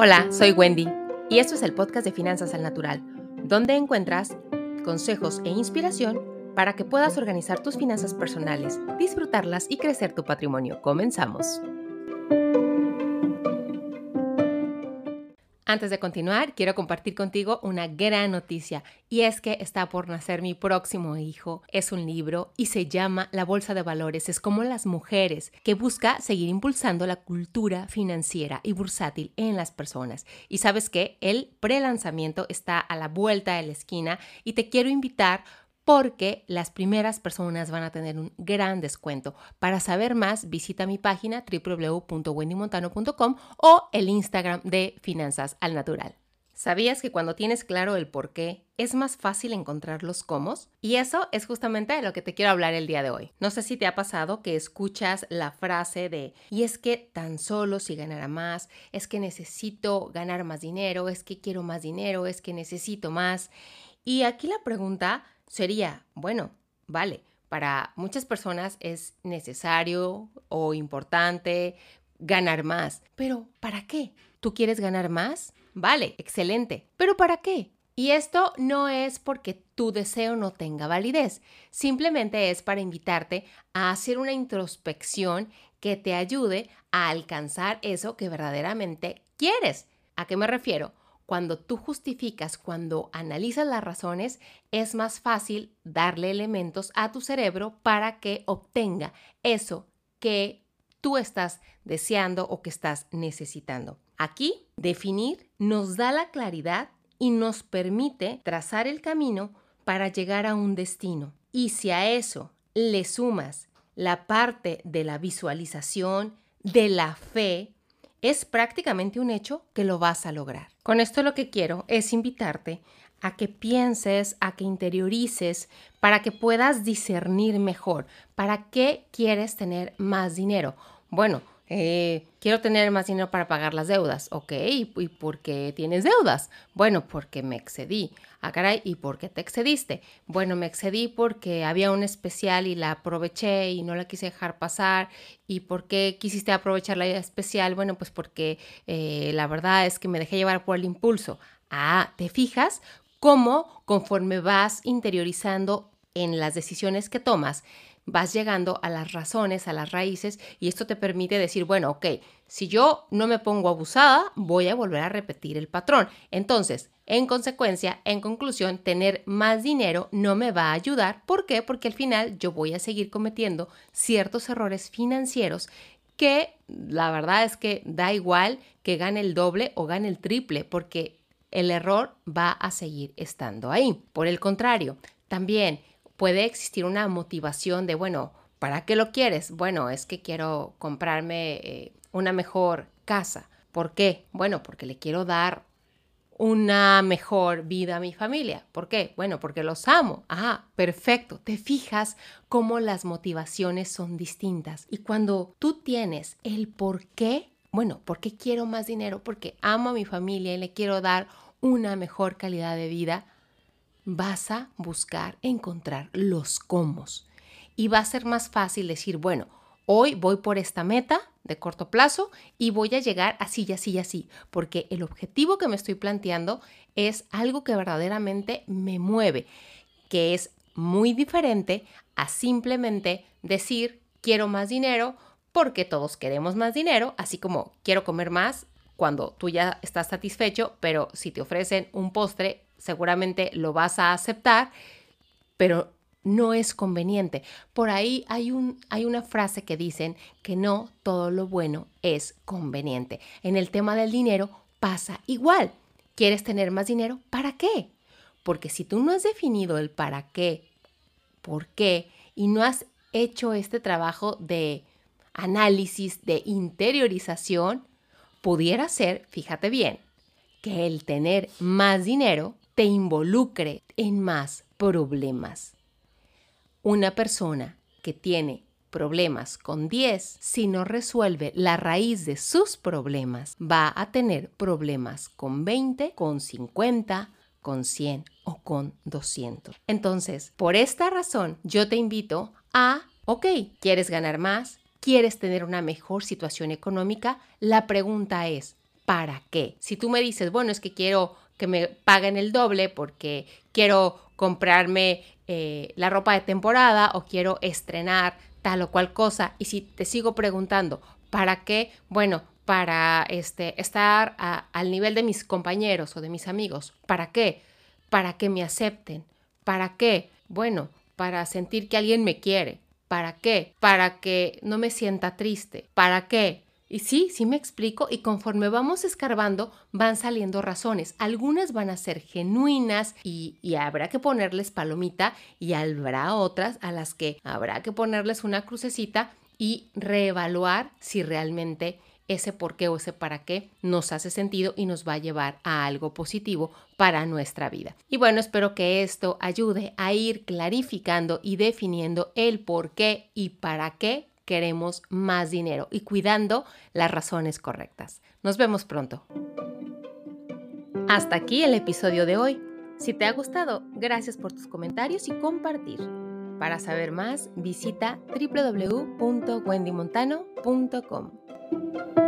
Hola, soy Wendy y esto es el podcast de Finanzas al Natural, donde encuentras consejos e inspiración para que puedas organizar tus finanzas personales, disfrutarlas y crecer tu patrimonio. Comenzamos. Antes de continuar, quiero compartir contigo una gran noticia y es que está por nacer mi próximo hijo. Es un libro y se llama La Bolsa de Valores. Es como las mujeres que busca seguir impulsando la cultura financiera y bursátil en las personas. Y sabes que el prelanzamiento está a la vuelta de la esquina y te quiero invitar porque las primeras personas van a tener un gran descuento. Para saber más, visita mi página www.wendymontano.com o el Instagram de Finanzas al Natural. ¿Sabías que cuando tienes claro el por qué, es más fácil encontrar los cómo? Y eso es justamente de lo que te quiero hablar el día de hoy. No sé si te ha pasado que escuchas la frase de, y es que tan solo si ganara más, es que necesito ganar más dinero, es que quiero más dinero, es que necesito más. Y aquí la pregunta sería, bueno, vale, para muchas personas es necesario o importante ganar más, pero ¿para qué? ¿Tú quieres ganar más? Vale, excelente, pero ¿para qué? Y esto no es porque tu deseo no tenga validez, simplemente es para invitarte a hacer una introspección que te ayude a alcanzar eso que verdaderamente quieres. ¿A qué me refiero? Cuando tú justificas, cuando analizas las razones, es más fácil darle elementos a tu cerebro para que obtenga eso que tú estás deseando o que estás necesitando. Aquí, definir nos da la claridad y nos permite trazar el camino para llegar a un destino. Y si a eso le sumas la parte de la visualización, de la fe, es prácticamente un hecho que lo vas a lograr. Con esto lo que quiero es invitarte a que pienses, a que interiorices, para que puedas discernir mejor. ¿Para qué quieres tener más dinero? Bueno, eh, quiero tener más dinero para pagar las deudas. Ok, ¿y por qué tienes deudas? Bueno, porque me excedí. Ah, caray, ¿y por qué te excediste? Bueno, me excedí porque había un especial y la aproveché y no la quise dejar pasar. ¿Y por qué quisiste aprovechar la especial? Bueno, pues porque eh, la verdad es que me dejé llevar por el impulso. Ah, ¿te fijas? Cómo conforme vas interiorizando en las decisiones que tomas, vas llegando a las razones, a las raíces, y esto te permite decir, bueno, ok, si yo no me pongo abusada, voy a volver a repetir el patrón. Entonces, en consecuencia, en conclusión, tener más dinero no me va a ayudar. ¿Por qué? Porque al final yo voy a seguir cometiendo ciertos errores financieros que la verdad es que da igual que gane el doble o gane el triple, porque el error va a seguir estando ahí. Por el contrario, también puede existir una motivación de, bueno, ¿para qué lo quieres? Bueno, es que quiero comprarme eh, una mejor casa. ¿Por qué? Bueno, porque le quiero dar una mejor vida a mi familia. ¿Por qué? Bueno, porque los amo. Ah, perfecto. Te fijas cómo las motivaciones son distintas. Y cuando tú tienes el por qué, bueno, ¿por qué quiero más dinero? Porque amo a mi familia y le quiero dar una mejor calidad de vida vas a buscar encontrar los cómo. Y va a ser más fácil decir, bueno, hoy voy por esta meta de corto plazo y voy a llegar así y así y así, porque el objetivo que me estoy planteando es algo que verdaderamente me mueve, que es muy diferente a simplemente decir quiero más dinero porque todos queremos más dinero, así como quiero comer más cuando tú ya estás satisfecho, pero si te ofrecen un postre seguramente lo vas a aceptar, pero no es conveniente. Por ahí hay, un, hay una frase que dicen que no todo lo bueno es conveniente. En el tema del dinero pasa igual. ¿Quieres tener más dinero? ¿Para qué? Porque si tú no has definido el para qué, por qué, y no has hecho este trabajo de análisis, de interiorización, pudiera ser, fíjate bien, que el tener más dinero te involucre en más problemas. Una persona que tiene problemas con 10, si no resuelve la raíz de sus problemas, va a tener problemas con 20, con 50, con 100 o con 200. Entonces, por esta razón, yo te invito a, ok, ¿quieres ganar más? ¿Quieres tener una mejor situación económica? La pregunta es, para qué. Si tú me dices, bueno, es que quiero que me paguen el doble porque quiero comprarme eh, la ropa de temporada o quiero estrenar tal o cual cosa. Y si te sigo preguntando, ¿para qué? Bueno, para este, estar al nivel de mis compañeros o de mis amigos. ¿Para qué? Para que me acepten. ¿Para qué? Bueno, para sentir que alguien me quiere. ¿Para qué? Para que no me sienta triste. ¿Para qué? Y sí, sí me explico, y conforme vamos escarbando van saliendo razones. Algunas van a ser genuinas y, habrá que ponerles palomita y habrá otras a las que habrá que ponerles una crucecita y reevaluar si realmente ese por qué o ese para qué nos hace sentido y nos va a llevar a algo positivo para nuestra vida. Y bueno, espero que esto ayude a ir clarificando y definiendo el por qué y para qué queremos más dinero y cuidando las razones correctas. Nos vemos pronto. Hasta aquí el episodio de hoy. Si te ha gustado, gracias por tus comentarios y compartir. Para saber más, visita www.wendymontano.com.